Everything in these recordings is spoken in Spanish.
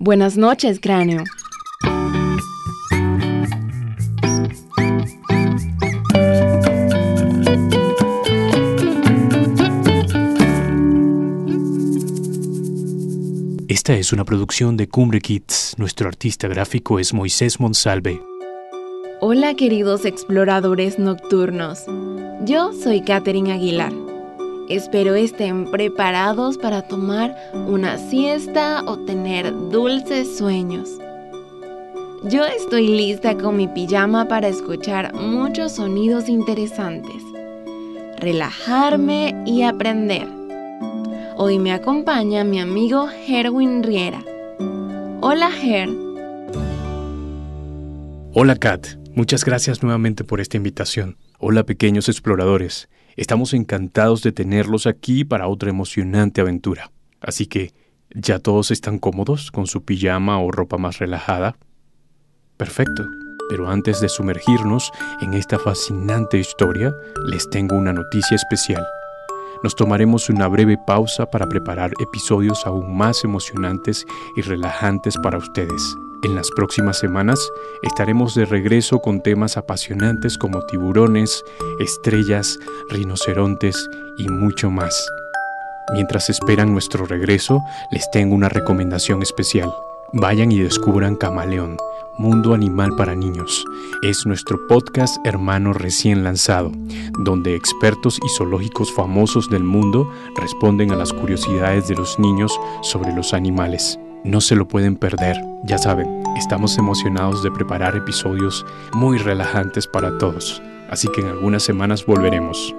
Buenas noches, cráneo. Esta es una producción de Cumbre Kids. Nuestro artista gráfico es Moisés Monsalve. Hola queridos exploradores nocturnos. Yo soy Katherine Aguilar. Espero estén preparados para tomar una siesta o tener dulces sueños. Yo estoy lista con mi pijama para escuchar muchos sonidos interesantes, relajarme y aprender. Hoy me acompaña mi amigo Herwin Riera. Hola Her. Hola Kat, muchas gracias nuevamente por esta invitación. Hola pequeños exploradores. Estamos encantados de tenerlos aquí para otra emocionante aventura. Así que, ¿ya todos están cómodos con su pijama o ropa más relajada? Perfecto. Pero antes de sumergirnos en esta fascinante historia, les tengo una noticia especial. Nos tomaremos una breve pausa para preparar episodios aún más emocionantes y relajantes para ustedes. En las próximas semanas estaremos de regreso con temas apasionantes como tiburones, estrellas, rinocerontes y mucho más. Mientras esperan nuestro regreso, les tengo una recomendación especial. Vayan y descubran Camaleón, Mundo Animal para Niños. Es nuestro podcast hermano recién lanzado, donde expertos y zoológicos famosos del mundo responden a las curiosidades de los niños sobre los animales. No se lo pueden perder. Ya saben, estamos emocionados de preparar episodios muy relajantes para todos, así que en algunas semanas volveremos.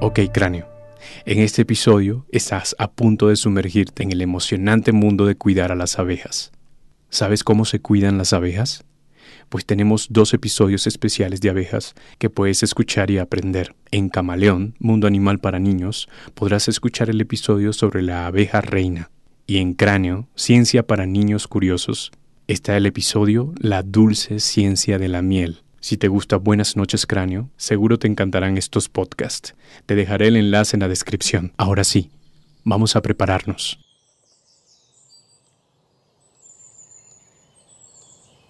Ok, cráneo. En este episodio estás a punto de sumergirte en el emocionante mundo de cuidar a las abejas. ¿Sabes cómo se cuidan las abejas? Pues tenemos dos episodios especiales de abejas que puedes escuchar y aprender. En Camaleón, Mundo Animal para Niños, podrás escuchar el episodio sobre la abeja reina. Y en Cráneo, Ciencia para Niños Curiosos, está el episodio La dulce ciencia de la miel. Si te gusta Buenas noches Cráneo, seguro te encantarán estos podcasts. Te dejaré el enlace en la descripción. Ahora sí, vamos a prepararnos.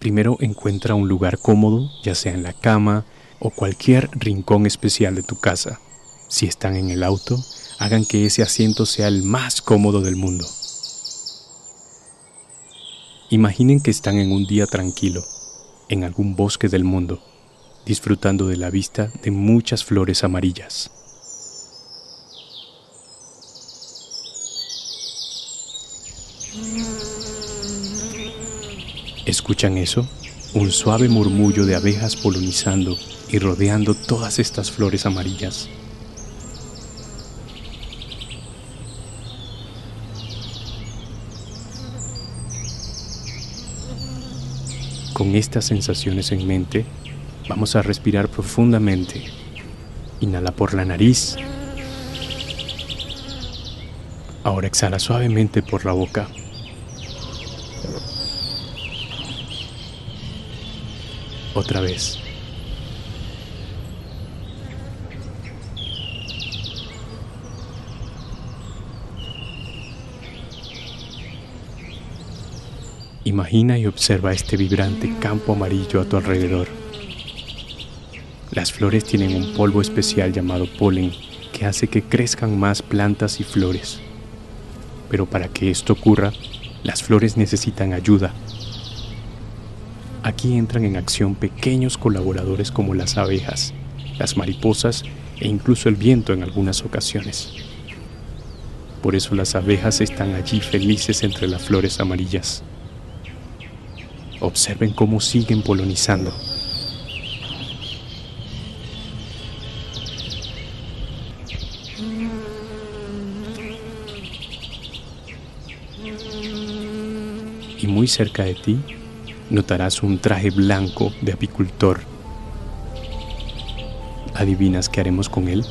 Primero encuentra un lugar cómodo, ya sea en la cama o cualquier rincón especial de tu casa. Si están en el auto, hagan que ese asiento sea el más cómodo del mundo. Imaginen que están en un día tranquilo, en algún bosque del mundo, disfrutando de la vista de muchas flores amarillas. ¿Escuchan eso? Un suave murmullo de abejas polinizando y rodeando todas estas flores amarillas. Con estas sensaciones en mente, vamos a respirar profundamente. Inhala por la nariz. Ahora exhala suavemente por la boca. Otra vez. Imagina y observa este vibrante campo amarillo a tu alrededor. Las flores tienen un polvo especial llamado polen que hace que crezcan más plantas y flores. Pero para que esto ocurra, las flores necesitan ayuda Aquí entran en acción pequeños colaboradores como las abejas, las mariposas e incluso el viento en algunas ocasiones. Por eso las abejas están allí felices entre las flores amarillas. Observen cómo siguen polonizando. Y muy cerca de ti notarás un traje blanco de apicultor. ¿Adivinas qué haremos con él?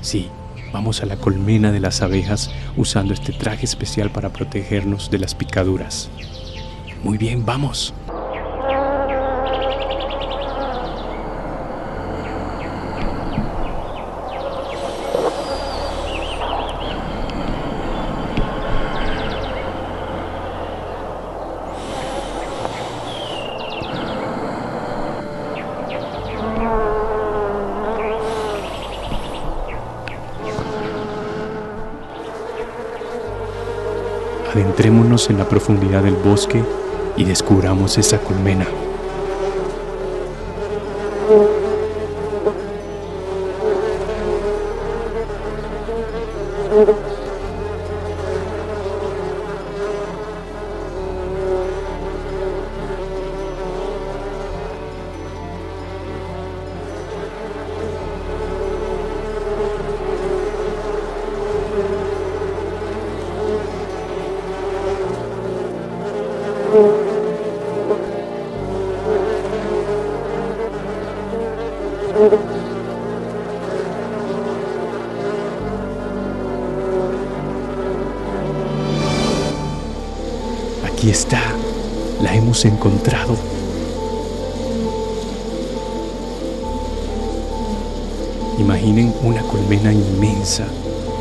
Sí, vamos a la colmena de las abejas usando este traje especial para protegernos de las picaduras. Muy bien, vamos. Adentrémonos en la profundidad del bosque y descubramos esa colmena. Aquí está, la hemos encontrado. Imaginen una colmena inmensa,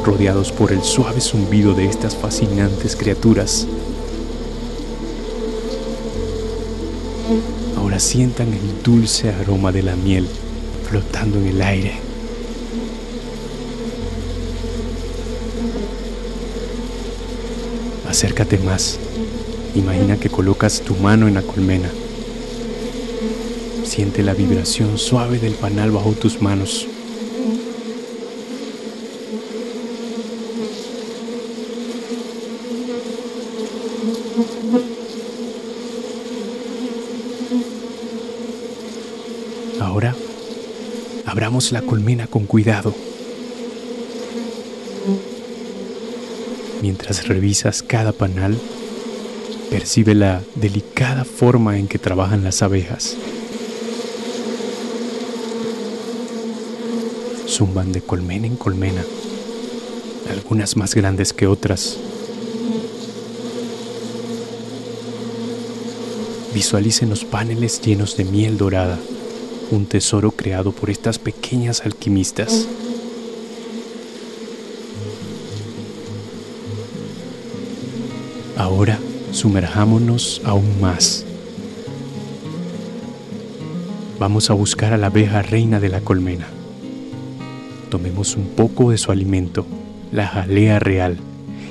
rodeados por el suave zumbido de estas fascinantes criaturas. Ahora sientan el dulce aroma de la miel flotando en el aire. Acércate más. Imagina que colocas tu mano en la colmena. Siente la vibración suave del panal bajo tus manos. Ahora, abramos la colmena con cuidado. Mientras revisas cada panal, percibe la delicada forma en que trabajan las abejas. Zumban de colmena en colmena, algunas más grandes que otras. Visualicen los paneles llenos de miel dorada, un tesoro creado por estas pequeñas alquimistas. Ahora sumerjámonos aún más. Vamos a buscar a la abeja reina de la colmena. Tomemos un poco de su alimento, la jalea real,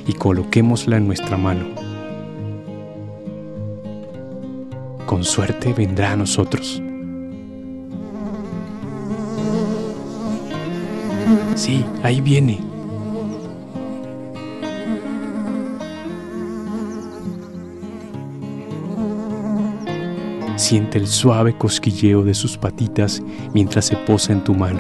y coloquémosla en nuestra mano. Con suerte vendrá a nosotros. Sí, ahí viene. Siente el suave cosquilleo de sus patitas mientras se posa en tu mano.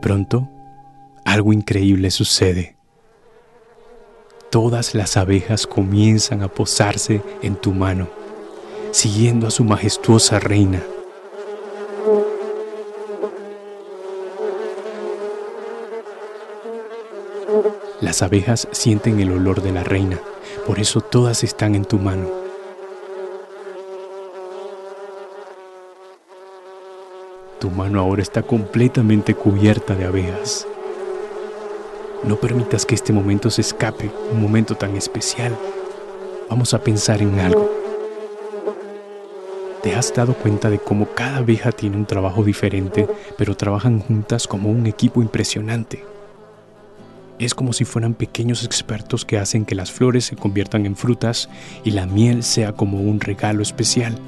Pronto, algo increíble sucede. Todas las abejas comienzan a posarse en tu mano, siguiendo a su majestuosa reina. Las abejas sienten el olor de la reina, por eso todas están en tu mano. Tu mano ahora está completamente cubierta de abejas. No permitas que este momento se escape, un momento tan especial. Vamos a pensar en algo. ¿Te has dado cuenta de cómo cada abeja tiene un trabajo diferente, pero trabajan juntas como un equipo impresionante? Es como si fueran pequeños expertos que hacen que las flores se conviertan en frutas y la miel sea como un regalo especial.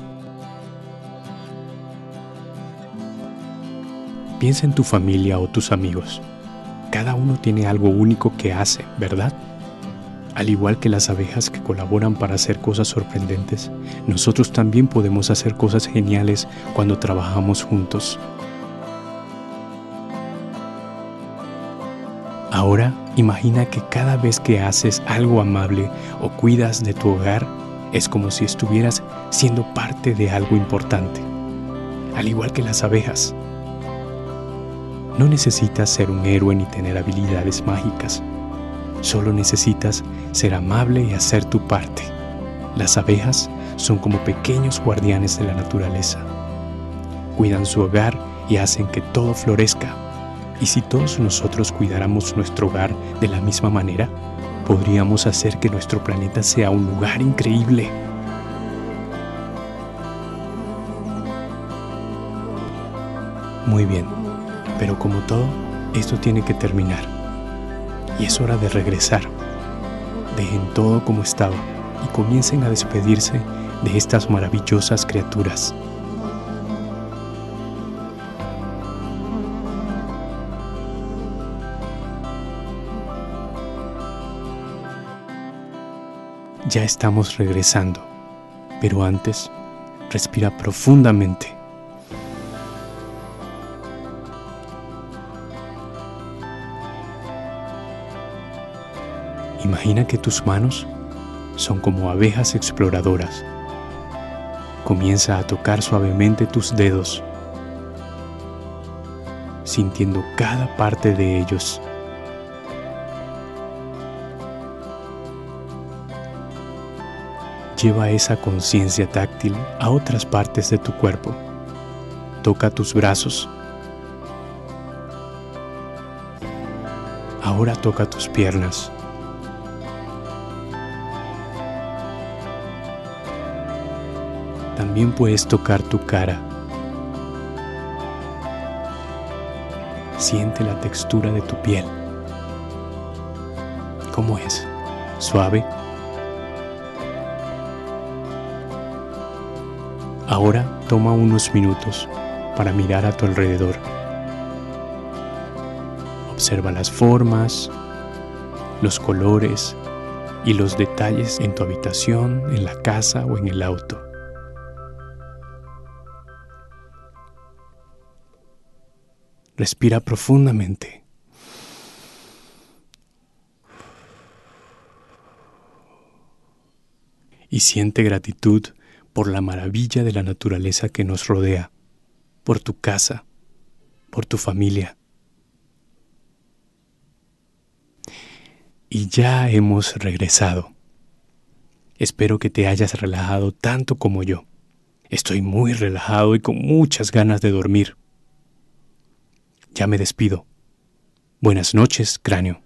Piensa en tu familia o tus amigos. Cada uno tiene algo único que hace, ¿verdad? Al igual que las abejas que colaboran para hacer cosas sorprendentes, nosotros también podemos hacer cosas geniales cuando trabajamos juntos. Ahora imagina que cada vez que haces algo amable o cuidas de tu hogar, es como si estuvieras siendo parte de algo importante, al igual que las abejas. No necesitas ser un héroe ni tener habilidades mágicas. Solo necesitas ser amable y hacer tu parte. Las abejas son como pequeños guardianes de la naturaleza. Cuidan su hogar y hacen que todo florezca. Y si todos nosotros cuidáramos nuestro hogar de la misma manera, podríamos hacer que nuestro planeta sea un lugar increíble. Muy bien, pero como todo, esto tiene que terminar. Y es hora de regresar. Dejen todo como estaba y comiencen a despedirse de estas maravillosas criaturas. Ya estamos regresando, pero antes, respira profundamente. Imagina que tus manos son como abejas exploradoras. Comienza a tocar suavemente tus dedos, sintiendo cada parte de ellos. Lleva esa conciencia táctil a otras partes de tu cuerpo. Toca tus brazos. Ahora toca tus piernas. También puedes tocar tu cara. Siente la textura de tu piel. ¿Cómo es? ¿Suave? Ahora toma unos minutos para mirar a tu alrededor. Observa las formas, los colores y los detalles en tu habitación, en la casa o en el auto. Respira profundamente. Y siente gratitud por la maravilla de la naturaleza que nos rodea, por tu casa, por tu familia. Y ya hemos regresado. Espero que te hayas relajado tanto como yo. Estoy muy relajado y con muchas ganas de dormir. Ya me despido. Buenas noches, cráneo.